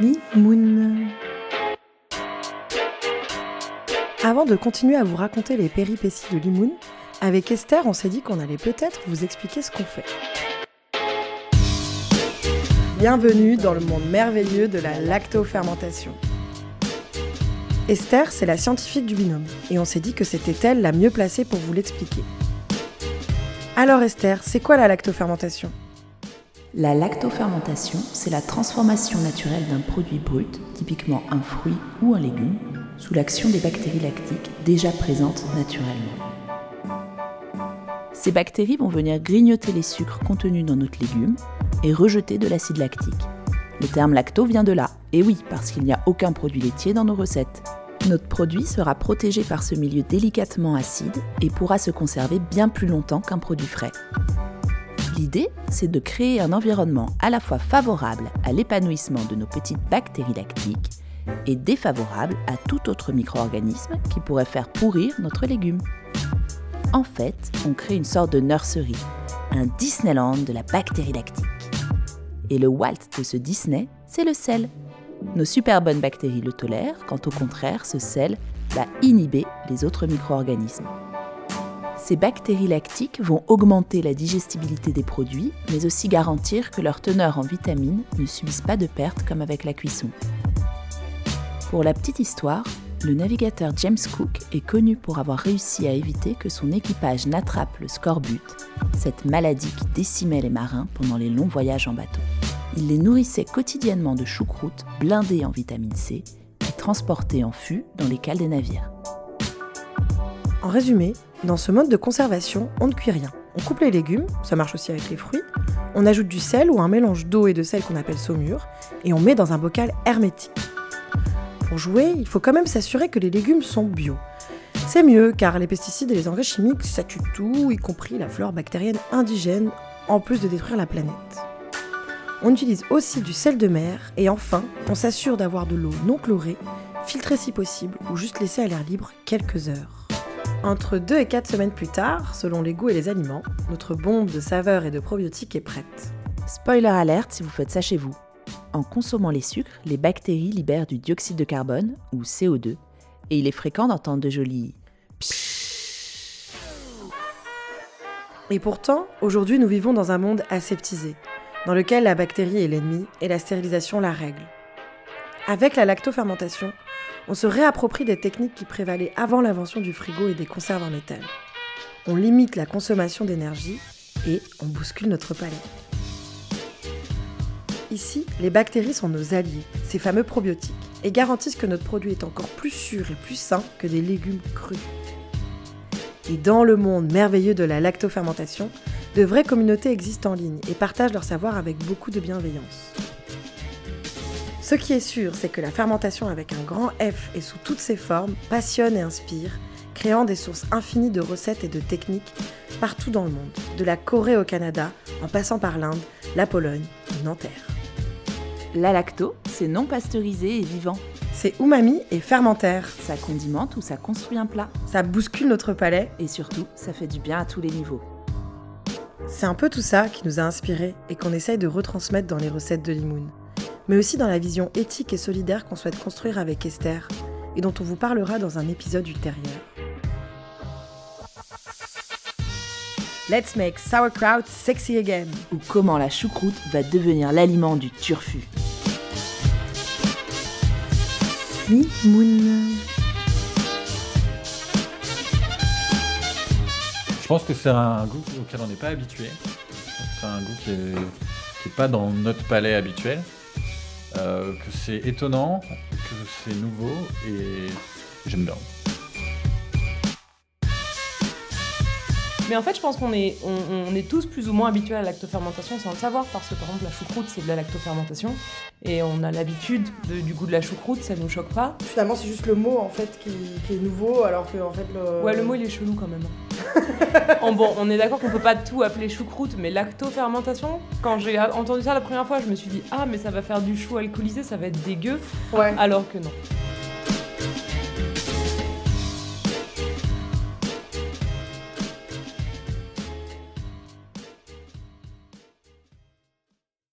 Moon. Avant de continuer à vous raconter les péripéties de Limoun, avec Esther, on s'est dit qu'on allait peut-être vous expliquer ce qu'on fait. Bienvenue dans le monde merveilleux de la lactofermentation. Esther, c'est la scientifique du binôme, et on s'est dit que c'était elle la mieux placée pour vous l'expliquer. Alors Esther, c'est quoi la lactofermentation? La lactofermentation, c'est la transformation naturelle d'un produit brut, typiquement un fruit ou un légume, sous l'action des bactéries lactiques déjà présentes naturellement. Ces bactéries vont venir grignoter les sucres contenus dans notre légume et rejeter de l'acide lactique. Le terme lacto vient de là, et oui, parce qu'il n'y a aucun produit laitier dans nos recettes. Notre produit sera protégé par ce milieu délicatement acide et pourra se conserver bien plus longtemps qu'un produit frais. L'idée, c'est de créer un environnement à la fois favorable à l'épanouissement de nos petites bactéries lactiques et défavorable à tout autre micro-organisme qui pourrait faire pourrir notre légume. En fait, on crée une sorte de nursery, un Disneyland de la bactérie lactique. Et le Walt de ce Disney, c'est le sel. Nos super bonnes bactéries le tolèrent, quand au contraire, ce sel va inhiber les autres micro-organismes. Ces bactéries lactiques vont augmenter la digestibilité des produits, mais aussi garantir que leur teneur en vitamines ne subisse pas de perte comme avec la cuisson. Pour la petite histoire, le navigateur James Cook est connu pour avoir réussi à éviter que son équipage n'attrape le scorbut, cette maladie qui décimait les marins pendant les longs voyages en bateau. Il les nourrissait quotidiennement de choucroute blindées en vitamine C et transportées en fût dans les cales des navires. En résumé, dans ce mode de conservation, on ne cuit rien. On coupe les légumes, ça marche aussi avec les fruits, on ajoute du sel ou un mélange d'eau et de sel qu'on appelle saumure, et on met dans un bocal hermétique. Pour jouer, il faut quand même s'assurer que les légumes sont bio. C'est mieux car les pesticides et les engrais chimiques, ça tue tout, y compris la flore bactérienne indigène, en plus de détruire la planète. On utilise aussi du sel de mer et enfin, on s'assure d'avoir de l'eau non chlorée, filtrée si possible ou juste laissée à l'air libre quelques heures. Entre 2 et 4 semaines plus tard, selon les goûts et les aliments, notre bombe de saveurs et de probiotiques est prête. Spoiler alerte si vous faites ça chez vous. En consommant les sucres, les bactéries libèrent du dioxyde de carbone, ou CO2, et il est fréquent d'entendre de jolis Et pourtant, aujourd'hui, nous vivons dans un monde aseptisé, dans lequel la bactérie est l'ennemi et la stérilisation la règle. Avec la lactofermentation, on se réapproprie des techniques qui prévalaient avant l'invention du frigo et des conserves en métal. On limite la consommation d'énergie et on bouscule notre palais. Ici, les bactéries sont nos alliés, ces fameux probiotiques, et garantissent que notre produit est encore plus sûr et plus sain que des légumes crus. Et dans le monde merveilleux de la lactofermentation, de vraies communautés existent en ligne et partagent leur savoir avec beaucoup de bienveillance. Ce qui est sûr, c'est que la fermentation avec un grand F et sous toutes ses formes passionne et inspire, créant des sources infinies de recettes et de techniques partout dans le monde, de la Corée au Canada, en passant par l'Inde, la Pologne ou Nanterre. La lacto, c'est non pasteurisé et vivant. C'est umami et fermentaire. Ça condimente ou ça construit un plat. Ça bouscule notre palais. Et surtout, ça fait du bien à tous les niveaux. C'est un peu tout ça qui nous a inspirés et qu'on essaye de retransmettre dans les recettes de Limoun. Mais aussi dans la vision éthique et solidaire qu'on souhaite construire avec Esther et dont on vous parlera dans un épisode ultérieur. Let's make sauerkraut sexy again. Ou comment la choucroute va devenir l'aliment du turfu. Moon. Je pense que c'est un goût auquel on n'est pas habitué. C'est un goût qui n'est pas dans notre palais habituel. Euh, que c'est étonnant, que c'est nouveau et j'aime bien. Mais en fait, je pense qu'on est, on, est tous plus ou moins habitués à la lactofermentation sans le savoir, parce que par exemple, la choucroute, c'est de la lactofermentation, et on a l'habitude du goût de la choucroute, ça nous choque pas. Finalement, c'est juste le mot en fait qui, est nouveau, alors que en fait le. Ouais, le mot il est chelou quand même. Bon, on est d'accord qu'on peut pas tout appeler choucroute, mais lactofermentation, quand j'ai entendu ça la première fois, je me suis dit ah mais ça va faire du chou alcoolisé, ça va être dégueu. Ouais. Alors que non.